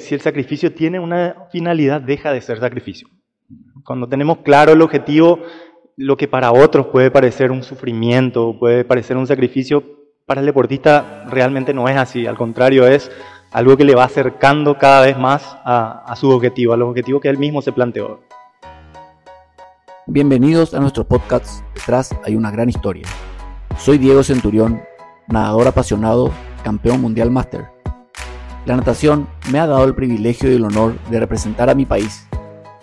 si el sacrificio tiene una finalidad, deja de ser sacrificio. Cuando tenemos claro el objetivo, lo que para otros puede parecer un sufrimiento, puede parecer un sacrificio, para el deportista realmente no es así. Al contrario, es algo que le va acercando cada vez más a, su objetivo, a los objetivos que él mismo se planteó. Bienvenidos a nuestro podcast Detrás hay una gran historia. Soy Diego Centurión, nadador apasionado, campeón mundial máster. La natación me ha dado el privilegio y el honor de representar a mi país.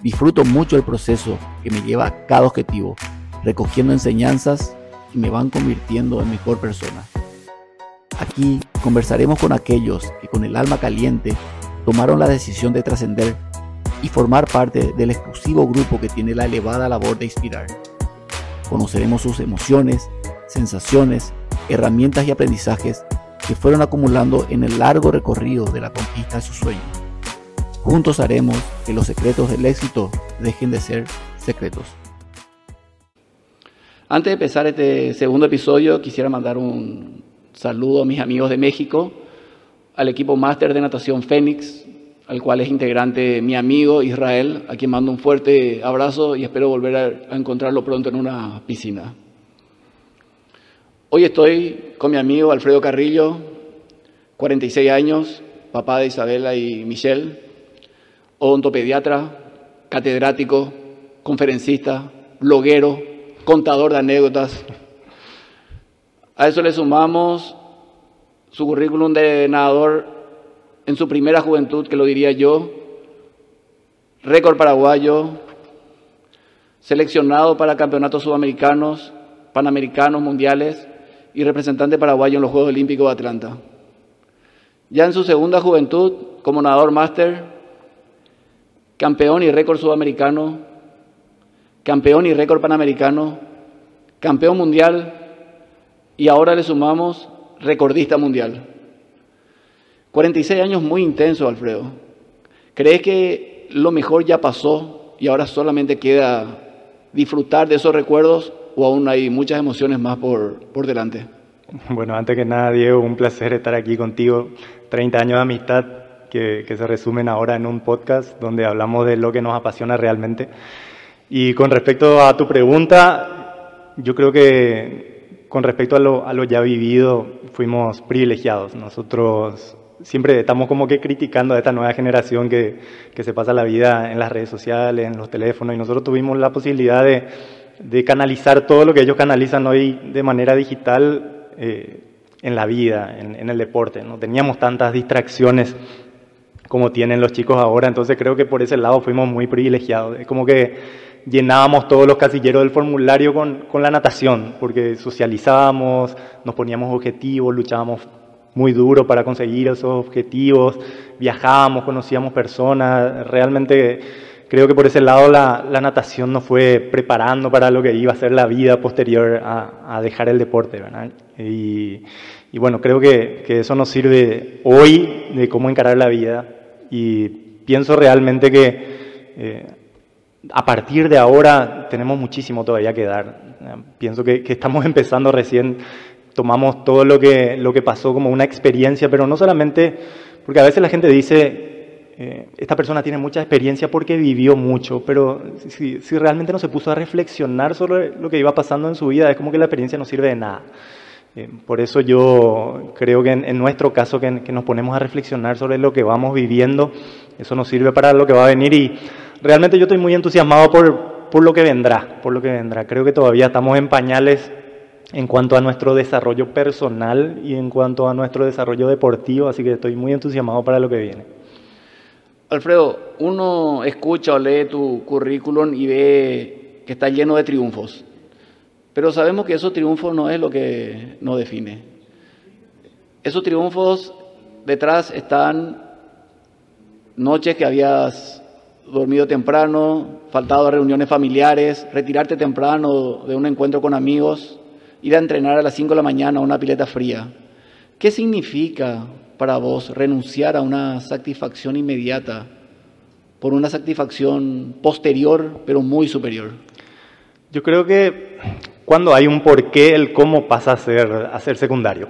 Disfruto mucho el proceso que me lleva a cada objetivo, recogiendo enseñanzas y me van convirtiendo en mejor persona. Aquí conversaremos con aquellos que con el alma caliente tomaron la decisión de trascender y formar parte del exclusivo grupo que tiene la elevada labor de inspirar. Conoceremos sus emociones, sensaciones, herramientas y aprendizajes que fueron acumulando en el largo recorrido de la conquista de sus sueños. Juntos haremos que los secretos del éxito dejen de ser secretos. Antes de empezar este segundo episodio, quisiera mandar un saludo a mis amigos de México, al equipo máster de natación Fénix, al cual es integrante mi amigo Israel, a quien mando un fuerte abrazo y espero volver a, encontrarlo pronto en una piscina. Hoy estoy con mi amigo Alfredo Carrillo, 46 años, papá de Isabela y Michelle, odontopediatra, catedrático, conferencista, bloguero, contador de anécdotas. A eso le sumamos su currículum de nadador en su primera juventud, que lo diría yo, récord paraguayo, seleccionado para campeonatos sudamericanos, panamericanos, mundiales y representante paraguayo en los Juegos Olímpicos de Atlanta. Ya en su segunda juventud, como nadador máster, campeón y récord sudamericano, campeón y récord panamericano, campeón mundial y ahora le sumamos recordista mundial. 46 años muy intensos, Alfredo. ¿Crees que lo mejor ya pasó y ahora solamente queda disfrutar de esos recuerdos o aún hay muchas emociones más por, por delante? Bueno, antes que nada, Diego, un placer estar aquí contigo. 30 años de amistad que, que se resumen ahora en un podcast donde hablamos de lo que nos apasiona realmente. Y con respecto a tu pregunta, yo creo que con respecto a lo, a lo ya vivido, fuimos privilegiados. Nosotros siempre estamos como que criticando a esta nueva generación que, que, se pasa la vida en las redes sociales, en los teléfonos, y nosotros tuvimos la posibilidad de, de canalizar todo lo que ellos canalizan hoy de manera digital eh, en la vida, en, en, el deporte. No teníamos tantas distracciones como tienen los chicos ahora, entonces creo que por ese lado fuimos muy privilegiados. Es como que llenábamos todos los casilleros del formulario con, con la natación, porque socializábamos, nos poníamos objetivos, luchábamos muy duro para conseguir esos objetivos, viajábamos, conocíamos personas, realmente creo que por ese lado la, la, natación nos fue preparando para lo que iba a ser la vida posterior a, a dejar el deporte, ¿verdad? Y, y bueno, creo que, que, eso nos sirve hoy de cómo encarar la vida y pienso realmente que eh, a partir de ahora tenemos muchísimo todavía que dar. Pienso que, que estamos empezando recién tomamos todo lo que, lo que pasó como una experiencia, pero no solamente, porque a veces la gente dice, eh, esta persona tiene mucha experiencia porque vivió mucho, pero si, realmente no se puso a reflexionar sobre lo que iba pasando en su vida, es como que la experiencia no sirve de nada. Eh, por eso yo creo que en, nuestro caso, que, que, nos ponemos a reflexionar sobre lo que vamos viviendo, eso nos sirve para lo que va a venir y realmente yo estoy muy entusiasmado por, por lo que vendrá, por lo que vendrá. Creo que todavía estamos en pañales en cuanto a nuestro desarrollo personal y en cuanto a nuestro desarrollo deportivo, así que estoy muy entusiasmado para lo que viene. Alfredo, uno escucha o lee tu currículum y ve que está lleno de triunfos, pero sabemos que esos triunfos no es lo que nos define. Esos triunfos detrás están noches que habías dormido temprano, faltado a reuniones familiares, retirarte temprano de un encuentro con amigos, ir a entrenar a las 5 de la mañana a una pileta fría. ¿Qué significa para vos renunciar a una satisfacción inmediata por una satisfacción posterior, pero muy superior? Yo creo que cuando hay un porqué, el cómo pasa a ser, a ser secundario.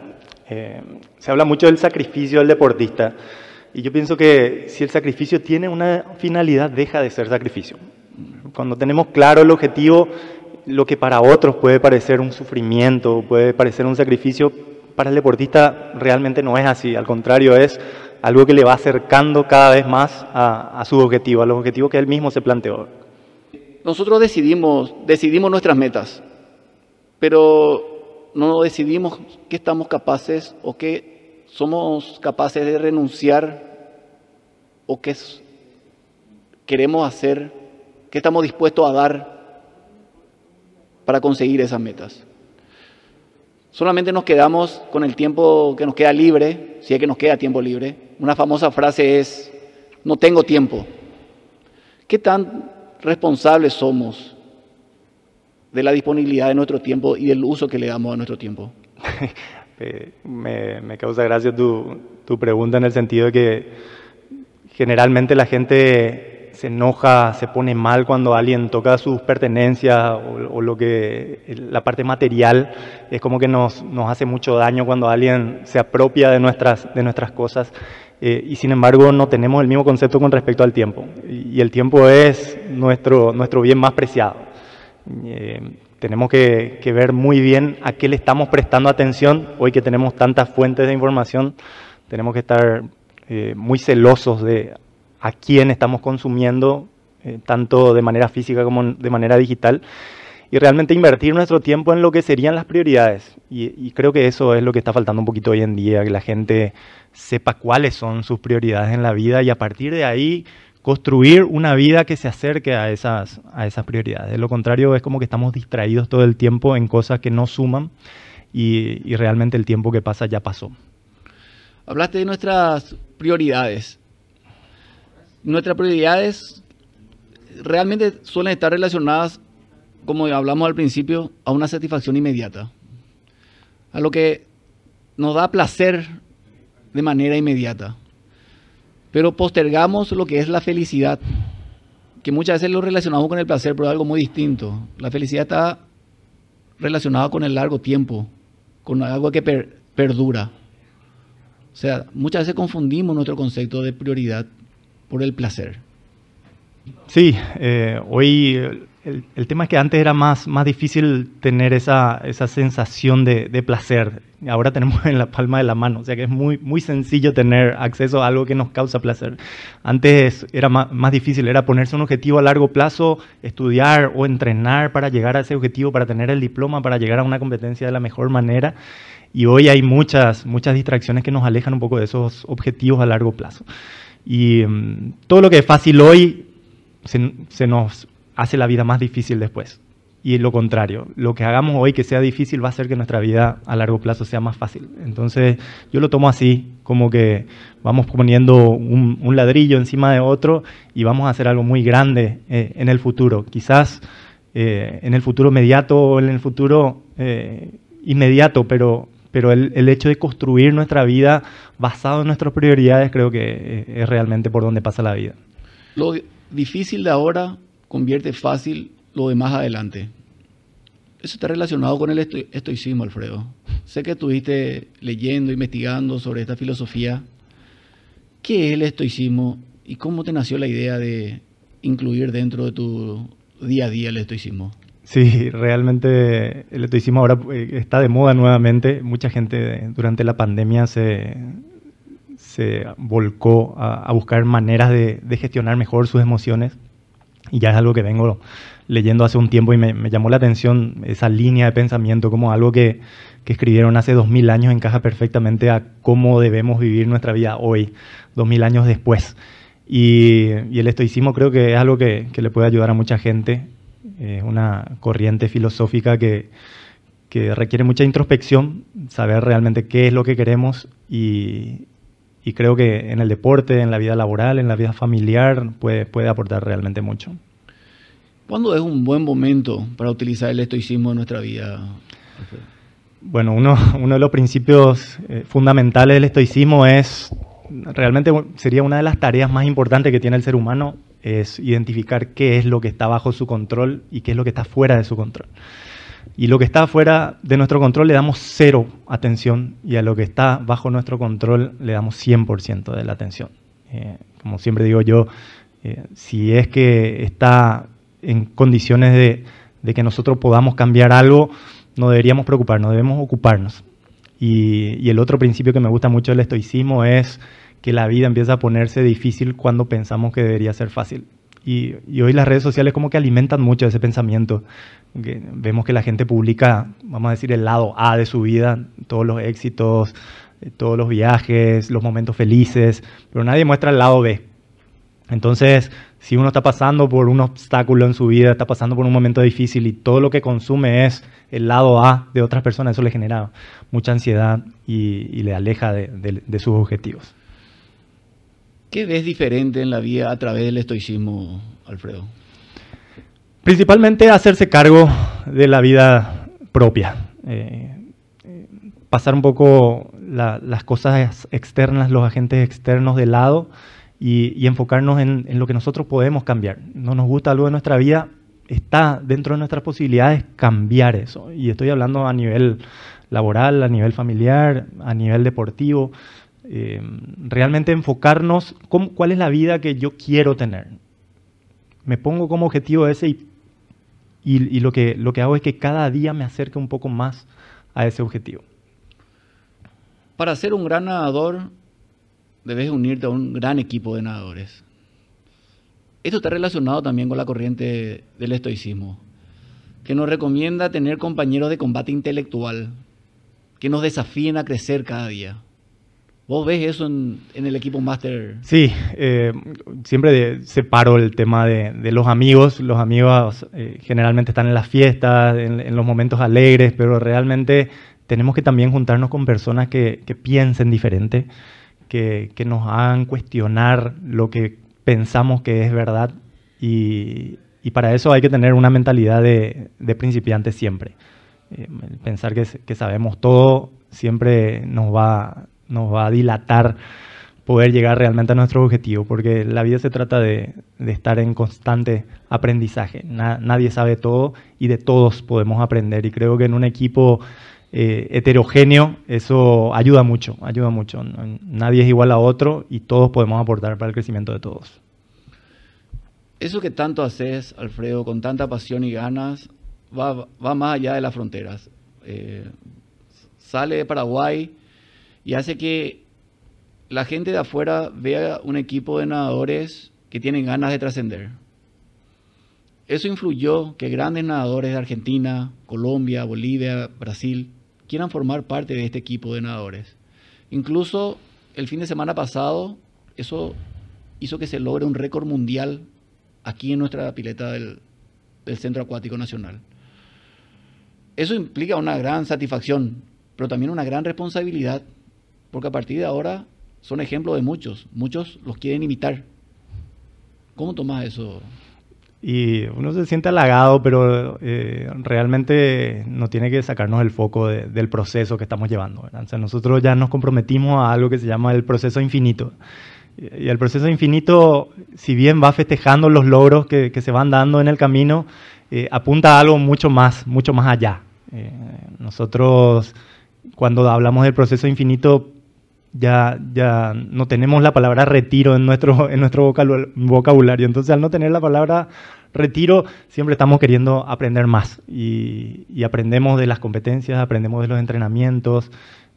Eh, se habla mucho del sacrificio del deportista Y yo pienso que si el sacrificio tiene una finalidad, deja de ser sacrificio. Cuando tenemos claro el objetivo, lo que para otros puede parecer un sufrimiento, puede parecer un sacrificio, para el deportista realmente no es así. Al contrario, es algo que le va acercando cada vez más a, su objetivo, a los objetivos que él mismo se planteó. Nosotros decidimos, decidimos nuestras metas, pero no decidimos qué estamos capaces o qué somos capaces de renunciar o qué queremos hacer, qué estamos dispuestos a dar para conseguir esas metas. Solamente nos quedamos con el tiempo que nos queda libre, si es que nos queda tiempo libre. Una famosa frase es, no tengo tiempo. ¿Qué tan responsables somos de la disponibilidad de nuestro tiempo y del uso que le damos a nuestro tiempo? Eh, me, causa gracia tu, tu, pregunta en el sentido de que generalmente la gente se enoja, se pone mal cuando alguien toca sus pertenencias o, lo que la parte material es como que nos, nos, hace mucho daño cuando alguien se apropia de nuestras, de nuestras cosas. Eh, y sin embargo no tenemos el mismo concepto con respecto al tiempo. Y, el tiempo es nuestro, nuestro bien más preciado. Eh, tenemos que, que, ver muy bien a qué le estamos prestando atención. Hoy que tenemos tantas fuentes de información, tenemos que estar eh, muy celosos de a quién estamos consumiendo, eh, tanto de manera física como de manera digital y realmente invertir nuestro tiempo en lo que serían las prioridades. Y, creo que eso es lo que está faltando un poquito hoy en día, que la gente sepa cuáles son sus prioridades en la vida y a partir de ahí construir una vida que se acerque a esas, a esas prioridades. De lo contrario, es como que estamos distraídos todo el tiempo en cosas que no suman y, y realmente el tiempo que pasa ya pasó. Hablaste de nuestras prioridades. Nuestras prioridades realmente suelen estar relacionadas, como hablamos al principio, a una satisfacción inmediata. A lo que nos da placer de manera inmediata. Pero postergamos lo que es la felicidad, que muchas veces lo relacionamos con el placer, pero es algo muy distinto. La felicidad está relacionada con el largo tiempo, con algo que per perdura. O sea, muchas veces confundimos nuestro concepto de prioridad por el placer. Sí, eh, hoy el, el, tema es que antes era más, más difícil tener esa, esa sensación de, de, placer. Ahora tenemos en la palma de la mano, o sea que es muy, muy sencillo tener acceso a algo que nos causa placer. Antes era más, más difícil, era ponerse un objetivo a largo plazo, estudiar o entrenar para llegar a ese objetivo, para tener el diploma, para llegar a una competencia de la mejor manera. Y hoy hay muchas, muchas distracciones que nos alejan un poco de esos objetivos a largo plazo. Y um, todo lo que es fácil hoy se, nos hace la vida más difícil después. Y lo contrario, lo que hagamos hoy que sea difícil va a hacer que nuestra vida a largo plazo sea más fácil. Entonces yo lo tomo así, como que vamos poniendo un, ladrillo encima de otro y vamos a hacer algo muy grande eh, en el futuro. Quizás eh, en el futuro inmediato o en el futuro eh, inmediato, pero, pero el, el, hecho de construir nuestra vida basado en nuestras prioridades creo que es realmente por donde pasa la vida. Lo difícil de ahora convierte fácil lo de más adelante. Eso está relacionado con el esto estoicismo, Alfredo. Sé que estuviste leyendo, investigando sobre esta filosofía. ¿Qué es el estoicismo y cómo te nació la idea de incluir dentro de tu día a día el estoicismo? Sí, realmente el estoicismo ahora eh, está de moda nuevamente. Mucha gente durante la pandemia se, se volcó a, buscar maneras de, de gestionar mejor sus emociones y ya es algo que vengo leyendo hace un tiempo y me, llamó la atención esa línea de pensamiento como algo que, que escribieron hace dos mil años encaja perfectamente a cómo debemos vivir nuestra vida hoy, dos mil años después. Y, y, el estoicismo creo que es algo que, que le puede ayudar a mucha gente, es una corriente filosófica que, que requiere mucha introspección, saber realmente qué es lo que queremos y, y creo que en el deporte, en la vida laboral, en la vida familiar, puede, puede aportar realmente mucho. ¿Cuándo es un buen momento para utilizar el estoicismo en nuestra vida? Bueno, uno, uno de los principios eh, fundamentales del estoicismo es, realmente sería una de las tareas más importantes que tiene el ser humano, es identificar qué es lo que está bajo su control y qué es lo que está fuera de su control. Y lo que está fuera de nuestro control le damos cero atención y a lo que está bajo nuestro control le damos 100% de la atención. Eh, como siempre digo yo, eh, si es que está en condiciones de, de, que nosotros podamos cambiar algo, no deberíamos preocuparnos, debemos ocuparnos. Y, y el otro principio que me gusta mucho del estoicismo es que la vida empieza a ponerse difícil cuando pensamos que debería ser fácil. Y, hoy las redes sociales como que alimentan mucho ese pensamiento. Vemos que la gente publica, vamos a decir, el lado A de su vida, todos los éxitos, eh, todos los viajes, los momentos felices, pero nadie muestra el lado B. Entonces, si uno está pasando por un obstáculo en su vida, está pasando por un momento difícil y todo lo que consume es el lado A de otras personas, eso le genera mucha ansiedad y, le aleja de sus objetivos. ¿Qué ves diferente en la vida a través del estoicismo, Alfredo? Principalmente hacerse cargo de la vida propia. Eh, pasar un poco la, las cosas externas, los agentes externos de lado y, enfocarnos en, en, lo que nosotros podemos cambiar. No nos gusta algo de nuestra vida, está dentro de nuestras posibilidades cambiar eso. Y estoy hablando a nivel laboral, a nivel familiar, a nivel deportivo. Eh, realmente enfocarnos cómo, cuál es la vida que yo quiero tener. Me pongo como objetivo ese y, y, y, lo, que, lo que hago es que cada día me acerque un poco más a ese objetivo. Para ser un gran nadador, debes unirte a un gran equipo de nadadores. Esto está relacionado también con la corriente del estoicismo, que nos recomienda tener compañeros de combate intelectual, que nos desafíen a crecer cada día. ¿Vos ves eso en, en el equipo máster? Sí, eh, siempre de, separo el tema de, de, los amigos. Los amigos eh, generalmente están en las fiestas, en, en, los momentos alegres, pero realmente tenemos que también juntarnos con personas que, que piensen diferente, que, que, nos hagan cuestionar lo que pensamos que es verdad y, y para eso hay que tener una mentalidad de, de principiante siempre. Eh, pensar que, que sabemos todo siempre nos va nos va a dilatar poder llegar realmente a nuestro objetivo, porque la vida se trata de, de estar en constante aprendizaje. Na, nadie sabe todo y de todos podemos aprender. Y creo que en un equipo eh, heterogéneo eso ayuda mucho, ayuda mucho. Nadie es igual a otro y todos podemos aportar para el crecimiento de todos. Eso que tanto haces, Alfredo, con tanta pasión y ganas, va, va más allá de las fronteras. Eh, sale de Paraguay y hace que la gente de afuera vea un equipo de nadadores que tienen ganas de trascender. Eso influyó que grandes nadadores de Argentina, Colombia, Bolivia, Brasil quieran formar parte de este equipo de nadadores. Incluso el fin de semana pasado, eso hizo que se logre un récord mundial aquí en nuestra pileta del, del Centro Acuático Nacional. Eso implica una gran satisfacción, pero también una gran responsabilidad porque a partir de ahora son ejemplos de muchos, muchos los quieren imitar. ¿Cómo tomas eso? Y uno se siente halagado, pero eh, realmente no tiene que sacarnos el foco de, del proceso que estamos llevando. O sea, nosotros ya nos comprometimos a algo que se llama el proceso infinito. Y el proceso infinito, si bien va festejando los logros que, que se van dando en el camino, eh, apunta a algo mucho más, mucho más allá. Eh, nosotros, cuando hablamos del proceso infinito, ya, ya no tenemos la palabra retiro en nuestro, en nuestro vocabulario. Entonces, al no tener la palabra retiro, siempre estamos queriendo aprender más. Y, aprendemos de las competencias, aprendemos de los entrenamientos,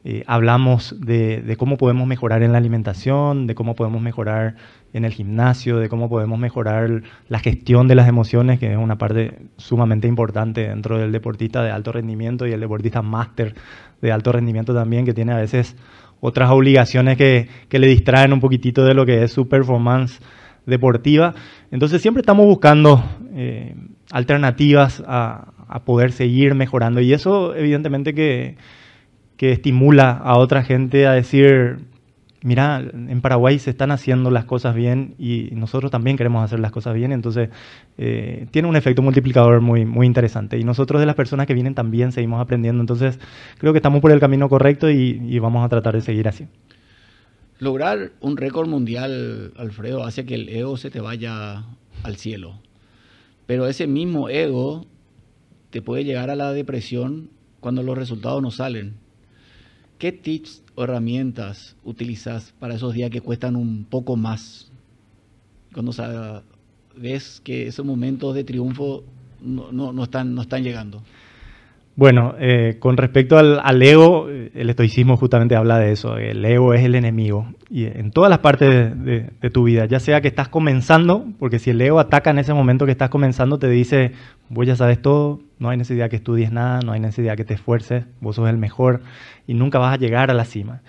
eh, hablamos de, de, cómo podemos mejorar en la alimentación, de cómo podemos mejorar en el gimnasio, de cómo podemos mejorar la gestión de las emociones, que es una parte sumamente importante dentro del deportista de alto rendimiento y el deportista máster de alto rendimiento también, que tiene a veces otras obligaciones que, que, le distraen un poquitito de lo que es su performance deportiva. Entonces siempre estamos buscando eh, alternativas a, a, poder seguir mejorando y eso evidentemente que, que, estimula a otra gente a decir, mira, en Paraguay se están haciendo las cosas bien y nosotros también queremos hacer las cosas bien, entonces eh, tiene un efecto multiplicador muy, muy interesante. Y nosotros de las personas que vienen también seguimos aprendiendo, entonces creo que estamos por el camino correcto y, y vamos a tratar de seguir así. Lograr un récord mundial, Alfredo, hace que el ego se te vaya al cielo. Pero ese mismo ego te puede llegar a la depresión cuando los resultados no salen. ¿Qué tips o herramientas utilizas para esos días que cuestan un poco más? Cuando ves que esos momentos de triunfo no, están, no están llegando. Bueno, eh, con respecto al, ego, el estoicismo justamente habla de eso. El ego es el enemigo. Y en todas las partes de, tu vida, ya sea que estás comenzando, porque si el ego ataca en ese momento que estás comenzando, te dice, vos ya sabes todo, no hay necesidad que estudies nada, no hay necesidad que te esfuerces, vos sos el mejor y nunca vas a llegar a la cima.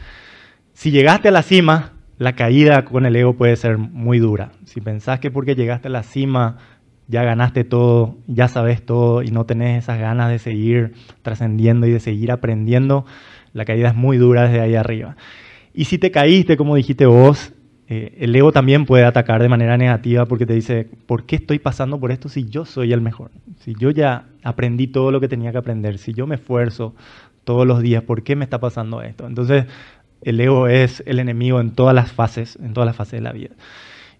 Si llegaste a la cima, la caída con el ego puede ser muy dura. Si pensás que porque llegaste a la cima ya ganaste todo, ya sabes todo y no tenés esas ganas de seguir trascendiendo y de seguir aprendiendo, la caída es muy dura desde ahí arriba. Y si te caíste, como dijiste vos, eh, el ego también puede atacar de manera negativa porque te dice, ¿por qué estoy pasando por esto si yo soy el mejor? Si yo ya aprendí todo lo que tenía que aprender, si yo me esfuerzo todos los días, ¿por qué me está pasando esto? Entonces, el ego es el enemigo en todas las fases, en todas las fases de la vida.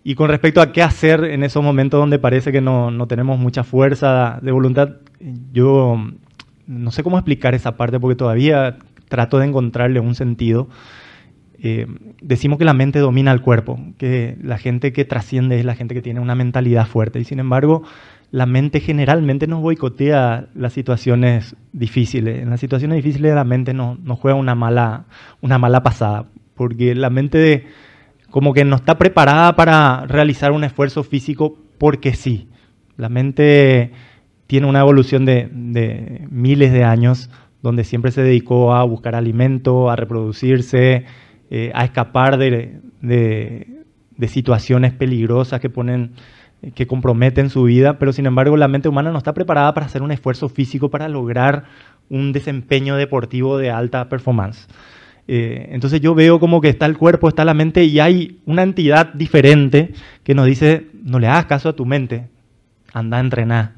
Y con respecto a qué hacer en esos momentos donde parece que no, no tenemos mucha fuerza de voluntad, yo no sé cómo explicar esa parte porque todavía trato de encontrarle un sentido. Eh, decimos que la mente domina el cuerpo, que la gente que trasciende es la gente que tiene una mentalidad fuerte y sin embargo la mente generalmente nos boicotea las situaciones difíciles. En las situaciones difíciles la mente nos, nos juega una mala, una mala pasada porque la mente de como que no está preparada para realizar un esfuerzo físico porque sí. La mente tiene una evolución de, miles de años donde siempre se dedicó a buscar alimento, a reproducirse, eh, a escapar de, de, situaciones peligrosas que ponen que comprometen su vida, pero sin embargo la mente humana no está preparada para hacer un esfuerzo físico para lograr un desempeño deportivo de alta performance. Eh, entonces yo veo como que está el cuerpo, está la mente y hay una entidad diferente que nos dice, no le hagas caso a tu mente, anda a entrenar,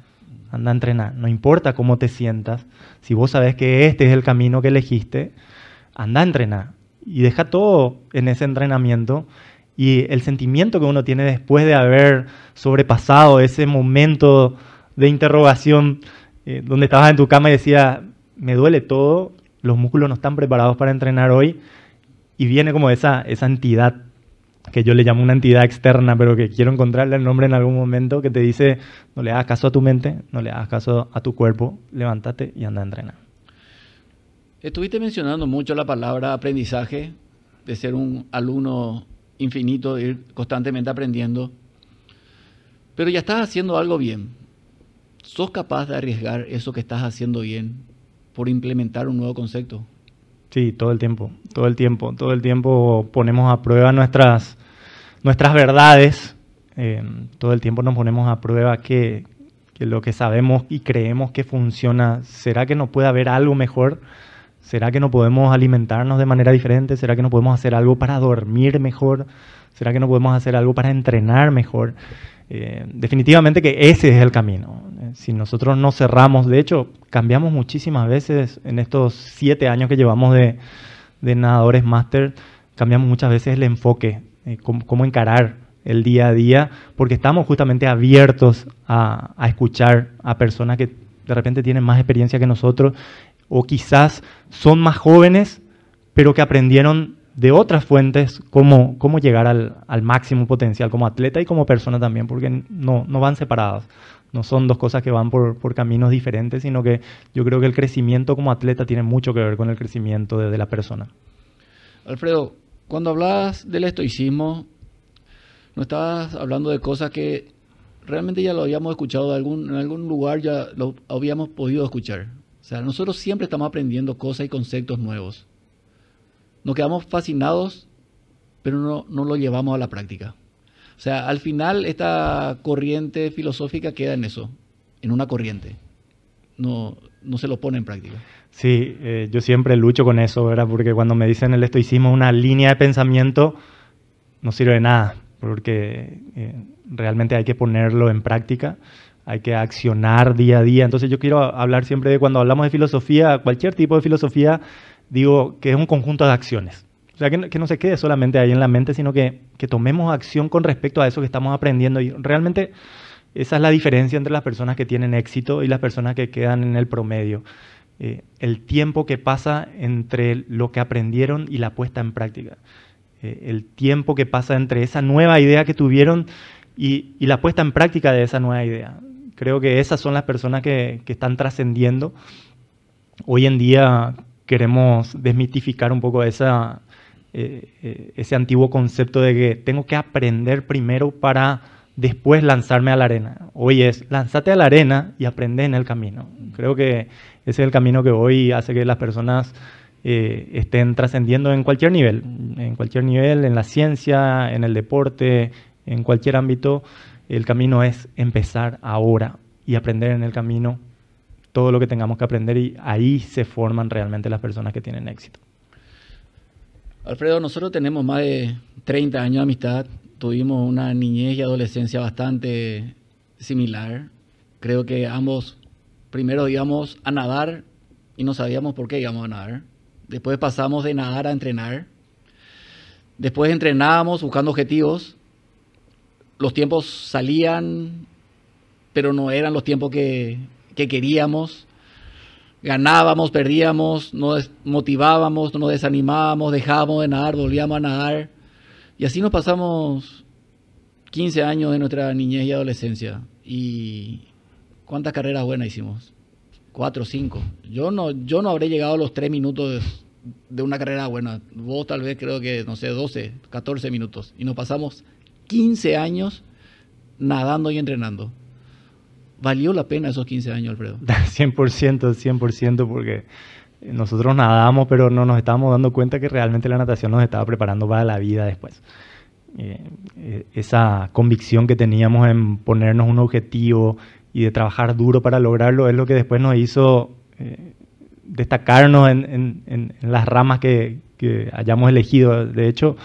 anda a entrenar, no importa cómo te sientas, si vos sabes que este es el camino que elegiste, anda a entrenar y deja todo en ese entrenamiento. Y el sentimiento que uno tiene después de haber sobrepasado ese momento de interrogación eh, donde estabas en tu cama y decías, me duele todo, los músculos no están preparados para entrenar hoy y viene como esa, esa entidad que yo le llamo una entidad externa, pero que quiero encontrarle el nombre en algún momento, que te dice, no le hagas caso a tu mente, no le hagas caso a tu cuerpo, levántate y anda a entrenar. Estuviste mencionando mucho la palabra aprendizaje, de ser un alumno infinito, de ir constantemente aprendiendo, pero ya estás haciendo algo bien. ¿Sos capaz de arriesgar eso que estás haciendo bien por implementar un nuevo concepto. Sí, todo el tiempo, todo el tiempo, todo el tiempo ponemos a prueba nuestras, nuestras verdades, eh, todo el tiempo nos ponemos a prueba que, que, lo que sabemos y creemos que funciona, ¿será que no puede haber algo mejor? ¿Será que no podemos alimentarnos de manera diferente? ¿Será que no podemos hacer algo para dormir mejor? ¿Será que no podemos hacer algo para entrenar mejor? Eh, definitivamente que ese es el camino. Si nosotros no cerramos, de hecho, cambiamos muchísimas veces en estos siete años que llevamos de, nadadores máster, cambiamos muchas veces el enfoque, eh, cómo, encarar el día a día, porque estamos justamente abiertos a, escuchar a personas que de repente tienen más experiencia que nosotros o quizás son más jóvenes, pero que aprendieron de otras fuentes cómo, cómo llegar al, al, máximo potencial como atleta y como persona también, porque no, no van separadas. No son dos cosas que van por, caminos diferentes, sino que yo creo que el crecimiento como atleta tiene mucho que ver con el crecimiento de, la persona. Alfredo, cuando hablabas del estoicismo, no estabas hablando de cosas que realmente ya lo habíamos escuchado en algún lugar, ya lo habíamos podido escuchar. O sea, nosotros siempre estamos aprendiendo cosas y conceptos nuevos nos quedamos fascinados, pero no, no lo llevamos a la práctica. O sea, al final esta corriente filosófica queda en eso, en una corriente. No, no se lo pone en práctica. Sí, eh, yo siempre lucho con eso, ¿verdad? Porque cuando me dicen el estoicismo, una línea de pensamiento, no sirve de nada, porque eh, realmente hay que ponerlo en práctica, hay que accionar día a día. Entonces yo quiero hablar siempre de cuando hablamos de filosofía, cualquier tipo de filosofía, digo que es un conjunto de acciones. O sea, que, no se quede solamente ahí en la mente, sino que, que tomemos acción con respecto a eso que estamos aprendiendo. Y realmente esa es la diferencia entre las personas que tienen éxito y las personas que quedan en el promedio. eh, el tiempo que pasa entre lo que aprendieron y la puesta en práctica. Eh, el tiempo que pasa entre esa nueva idea que tuvieron y, la puesta en práctica de esa nueva idea. Creo que esas son las personas que, están trascendiendo. Hoy en día queremos desmitificar un poco esa, eh, ese antiguo concepto de que tengo que aprender primero para después lanzarme a la arena. Hoy es, lánzate a la arena y aprende en el camino. Creo que ese es el camino que hoy hace que las personas eh, estén trascendiendo en cualquier nivel, en cualquier nivel, en la ciencia, en el deporte, en cualquier ámbito. El camino es empezar ahora y aprender en el camino todo lo que tengamos que aprender y ahí se forman realmente las personas que tienen éxito. Alfredo, nosotros tenemos más de 30 años de amistad, tuvimos una niñez y adolescencia bastante similar. Creo que ambos primero íbamos a nadar y no sabíamos por qué íbamos a nadar. Después pasamos de nadar a entrenar. Después entrenábamos buscando objetivos. Los tiempos salían, pero no eran los tiempos que, que queríamos. Ganábamos, perdíamos, nos motivábamos, nos desanimábamos, dejábamos de nadar, volvíamos a nadar y así nos pasamos 15 años de nuestra niñez y adolescencia. ¿Y cuántas carreras buenas hicimos? Cuatro, cinco. Yo no, yo no habré llegado a los tres minutos de, una carrera buena. Vos tal vez creo que, no sé, 12, 14 minutos. Y nos pasamos 15 años nadando y entrenando. ¿Valió la pena esos 15 años, Alfredo? 100%, 100%, porque nosotros nadamos, pero no nos estábamos dando cuenta que realmente la natación nos estaba preparando para la vida después. Eh, eh, esa convicción que teníamos en ponernos un objetivo y de trabajar duro para lograrlo es lo que después nos hizo eh, destacarnos en, las ramas que, que, hayamos elegido. De hecho,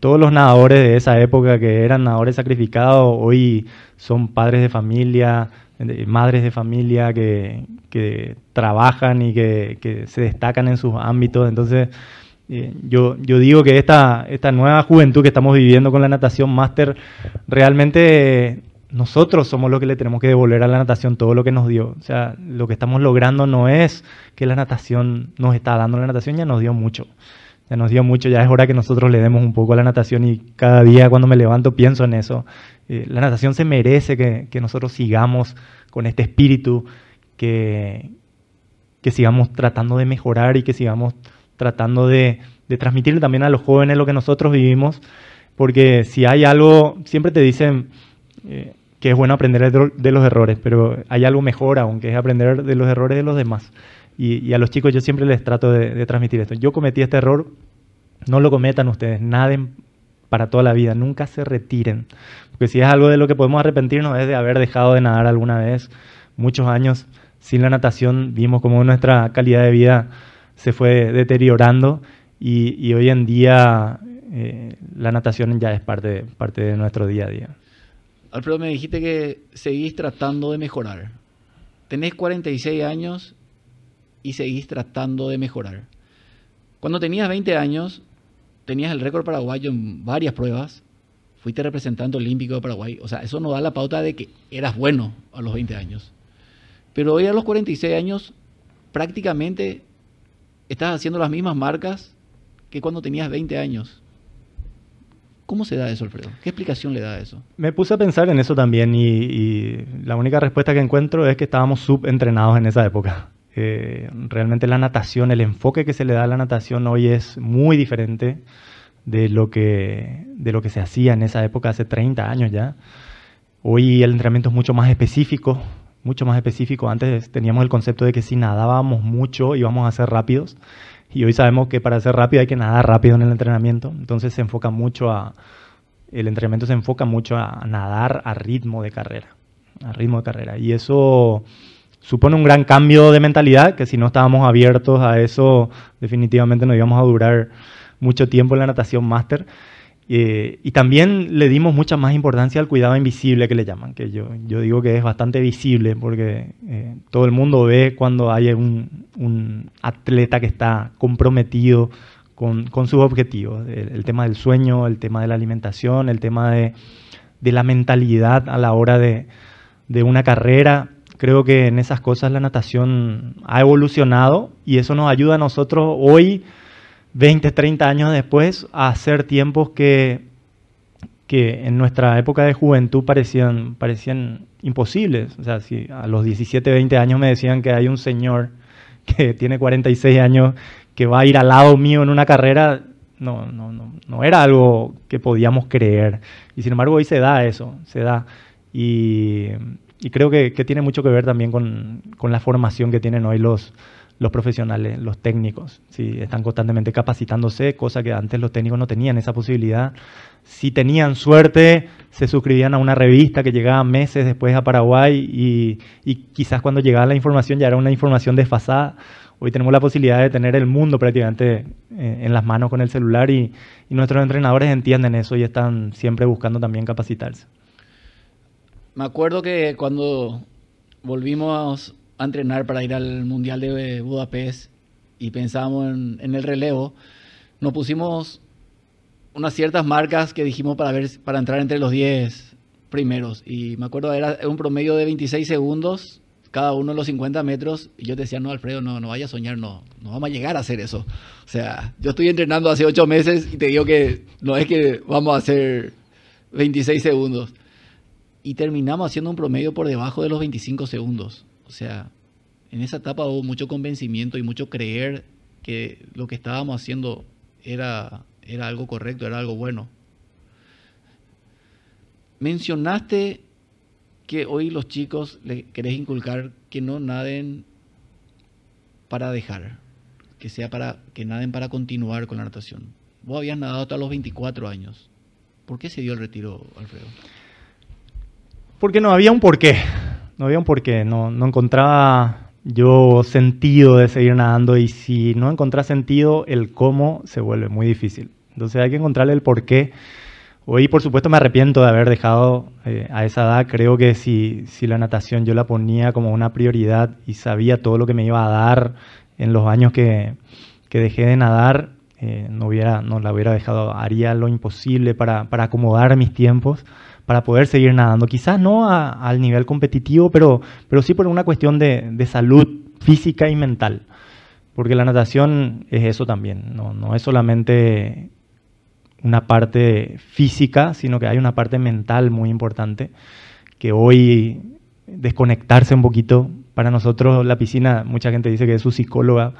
todos los nadadores de esa época que eran nadadores sacrificados hoy son padres de familia, madres de familia que, trabajan y que, se destacan en sus ámbitos. Entonces, eh, yo, yo digo que esta, esta nueva juventud que estamos viviendo con la natación máster, realmente nosotros somos los que le tenemos que devolver a la natación todo lo que nos dio. O sea, lo que estamos logrando no es que la natación nos está dando, la natación ya nos dio mucho. Ya nos dio mucho, ya es hora que nosotros le demos un poco a la natación y cada día cuando me levanto pienso en eso. Eh, la natación se merece que, nosotros sigamos con este espíritu, que, que sigamos tratando de mejorar y que sigamos tratando de, de transmitir también a los jóvenes lo que nosotros vivimos, porque si hay algo, siempre te dicen eh, que es bueno aprender de los errores, pero hay algo mejor aún, que es aprender de los errores de los demás. Y, a los chicos yo siempre les trato de, transmitir esto. Yo cometí este error, no lo cometan ustedes, naden para toda la vida, nunca se retiren. Porque si es algo de lo que podemos arrepentirnos es de haber dejado de nadar alguna vez, muchos años sin la natación, vimos como nuestra calidad de vida se fue deteriorando y, hoy en día eh, la natación ya es parte, parte de nuestro día a día. Alfredo, me dijiste que seguís tratando de mejorar. Tenés 46 años y seguís tratando de mejorar. Cuando tenías 20 años, tenías el récord paraguayo en varias pruebas, fuiste representante olímpico de Paraguay, o sea, eso no da la pauta de que eras bueno a los 20 años. Pero hoy a los 46 años, prácticamente estás haciendo las mismas marcas que cuando tenías 20 años. ¿Cómo se da eso, Alfredo? ¿Qué explicación le da a eso? Me puse a pensar en eso también y, la única respuesta que encuentro es que estábamos subentrenados en esa época. Eh, realmente la natación, el enfoque que se le da a la natación hoy es muy diferente de lo que, de lo que se hacía en esa época, hace 30 años ya. Hoy el entrenamiento es mucho más específico, mucho más específico. Antes teníamos el concepto de que si nadábamos mucho íbamos a ser rápidos y hoy sabemos que para ser rápido hay que nadar rápido en el entrenamiento. Entonces se enfoca mucho a, el entrenamiento se enfoca mucho a nadar a ritmo de carrera, a ritmo de carrera. Y eso supone un gran cambio de mentalidad, que si no estábamos abiertos a eso, definitivamente no íbamos a durar mucho tiempo en la natación máster. Eh, y también le dimos mucha más importancia al cuidado invisible que le llaman, que yo, yo digo que es bastante visible porque eh, todo el mundo ve cuando hay un, un atleta que está comprometido con, con sus objetivos, el, tema del sueño, el tema de la alimentación, el tema de, de la mentalidad a la hora de, de una carrera creo que en esas cosas la natación ha evolucionado y eso nos ayuda a nosotros hoy, 20, 30 años después, a hacer tiempos que, que en nuestra época de juventud parecían, parecían imposibles. O sea, si a los 17, 20 años me decían que hay un señor que tiene 46 años que va a ir al lado mío en una carrera, no, no, no, no era algo que podíamos creer. Y sin embargo hoy se da eso, se da. Y, creo que, tiene mucho que ver también con, la formación que tienen hoy los, los profesionales, los técnicos. ¿sí? Están constantemente capacitándose, cosa que antes los técnicos no tenían esa posibilidad. Si tenían suerte, se suscribían a una revista que llegaba meses después a Paraguay y, y quizás cuando llegaba la información ya era una información desfasada. Hoy tenemos la posibilidad de tener el mundo prácticamente en las manos con el celular y, nuestros entrenadores entienden eso y están siempre buscando también capacitarse. Me acuerdo que cuando volvimos a entrenar para ir al Mundial de Budapest y pensábamos en, el relevo, nos pusimos unas ciertas marcas que dijimos para ver para entrar entre los 10 primeros y me acuerdo era un promedio de 26 segundos cada uno de los 50 metros, y yo decía, no, Alfredo, no, no vaya a soñar, no, no vamos a llegar a hacer eso. O sea, yo estoy entrenando hace 8 meses y te digo que no es que vamos a hacer 26 segundos. Y terminamos haciendo un promedio por debajo de los 25 segundos. O sea, en esa etapa hubo mucho convencimiento y mucho creer que lo que estábamos haciendo era, era algo correcto, era algo bueno. Mencionaste que hoy los chicos le querés inculcar que no naden para dejar, que sea para que naden para continuar con la natación. Vos habías nadado hasta los 24 años. ¿Por qué se dio el retiro, Alfredo? Porque no había un porqué. No había un porqué. No, no encontraba yo sentido de seguir nadando y si no encontrás sentido, el cómo se vuelve muy difícil. Entonces hay que encontrarle el porqué Hoy, por supuesto, me arrepiento de haber dejado eh, a esa edad. Creo que si, si, la natación yo la ponía como una prioridad y sabía todo lo que me iba a dar en los años que, que dejé de nadar, eh, no, hubiera, no la hubiera dejado. Haría lo imposible para, para acomodar mis tiempos, para poder seguir nadando. Quizás no al nivel competitivo, pero, pero sí por una cuestión de, de salud física y mental. Porque la natación es eso también, no, no es solamente una parte física, sino que hay una parte mental muy importante, que hoy desconectarse un poquito, para nosotros la piscina, mucha gente dice que es su psicóloga,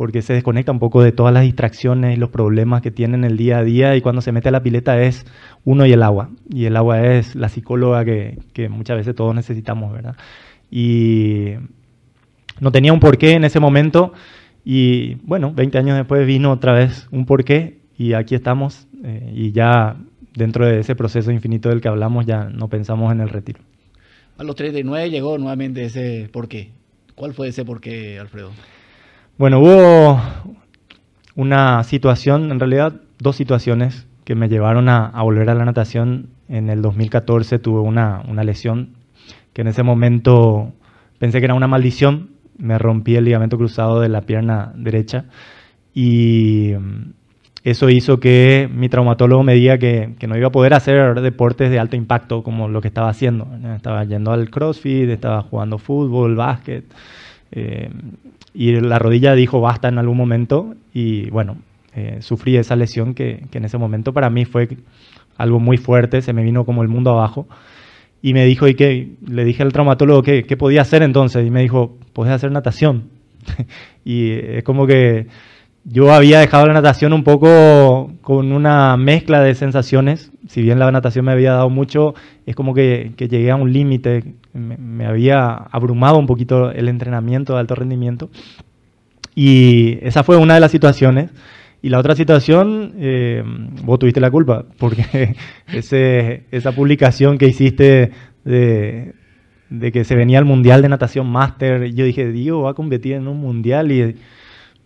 porque se desconecta un poco de todas las distracciones y los problemas que tienen el día a día y cuando se mete a la pileta es uno y el agua. Y el agua es la psicóloga que, que muchas veces todos necesitamos, ¿verdad? Y no tenía un porqué en ese momento y bueno, 20 años después vino otra vez un porqué y aquí estamos eh, y ya dentro de ese proceso infinito del que hablamos ya no pensamos en el retiro. A los 39 llegó nuevamente ese por qué. ¿Cuál fue ese por qué, Alfredo? Bueno, hubo una situación, en realidad dos situaciones que me llevaron a, volver a la natación. En el 2014 tuve una, una lesión que en ese momento pensé que era una maldición. Me rompí el ligamento cruzado de la pierna derecha y eso hizo que mi traumatólogo me diga que, no iba a poder hacer deportes de alto impacto como lo que estaba haciendo. Estaba yendo al CrossFit, estaba jugando fútbol, básquet. Eh, y la rodilla dijo basta en algún momento y bueno, eh, sufrí esa lesión que, en ese momento para mí fue algo muy fuerte, se me vino como el mundo abajo. Y me dijo, y que le dije al traumatólogo qué podía hacer entonces, y me dijo, puedes hacer natación. y es como que yo había dejado la natación un poco con una mezcla de sensaciones. Si bien la natación me había dado mucho, es como que, llegué a un límite. Me, había abrumado un poquito el entrenamiento de alto rendimiento. Y esa fue una de las situaciones. Y la otra situación, eh, vos tuviste la culpa, porque ese, esa publicación que hiciste de, de que se venía el Mundial de Natación Máster, yo dije, Dios, va a competir en un Mundial y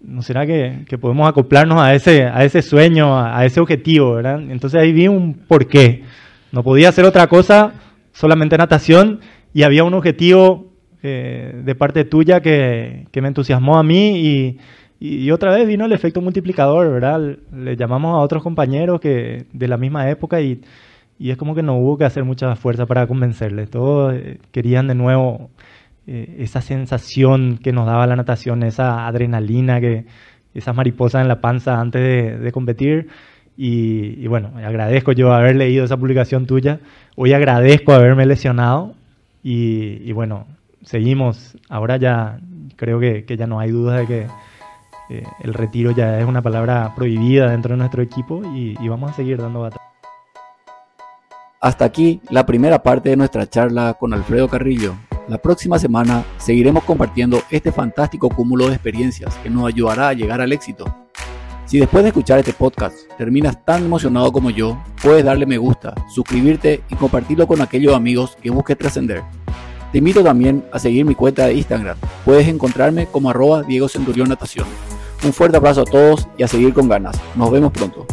¿no será que, podemos acoplarnos a ese, a ese sueño, a, ese objetivo? ¿verdad? Entonces ahí vi un porqué. No podía hacer otra cosa, solamente natación, y había un objetivo eh, de parte tuya que, me entusiasmó a mí y, y, otra vez vino el efecto multiplicador, ¿verdad? Le llamamos a otros compañeros que de la misma época y, y es como que no hubo que hacer mucha fuerza para convencerles. Todos eh, querían de nuevo eh, esa sensación que nos daba la natación, esa adrenalina, que, esas mariposas en la panza antes de, competir. Y, bueno, agradezco yo haber leído esa publicación tuya. Hoy agradezco haberme lesionado. Y, bueno, seguimos. Ahora ya creo que, ya no hay duda de que eh, el retiro ya es una palabra prohibida dentro de nuestro equipo y, y vamos a seguir dando batalla. Hasta aquí la primera parte de nuestra charla con Alfredo Carrillo. La próxima semana seguiremos compartiendo este fantástico cúmulo de experiencias que nos ayudará a llegar al éxito. Si después de escuchar este podcast terminas tan emocionado como yo, puedes darle me gusta, suscribirte y compartirlo con aquellos amigos que busquen trascender. Te invito también a seguir mi cuenta de Instagram. Puedes encontrarme como arroba Diego Centurión Natación. Un fuerte abrazo a todos y a seguir con ganas. Nos vemos pronto.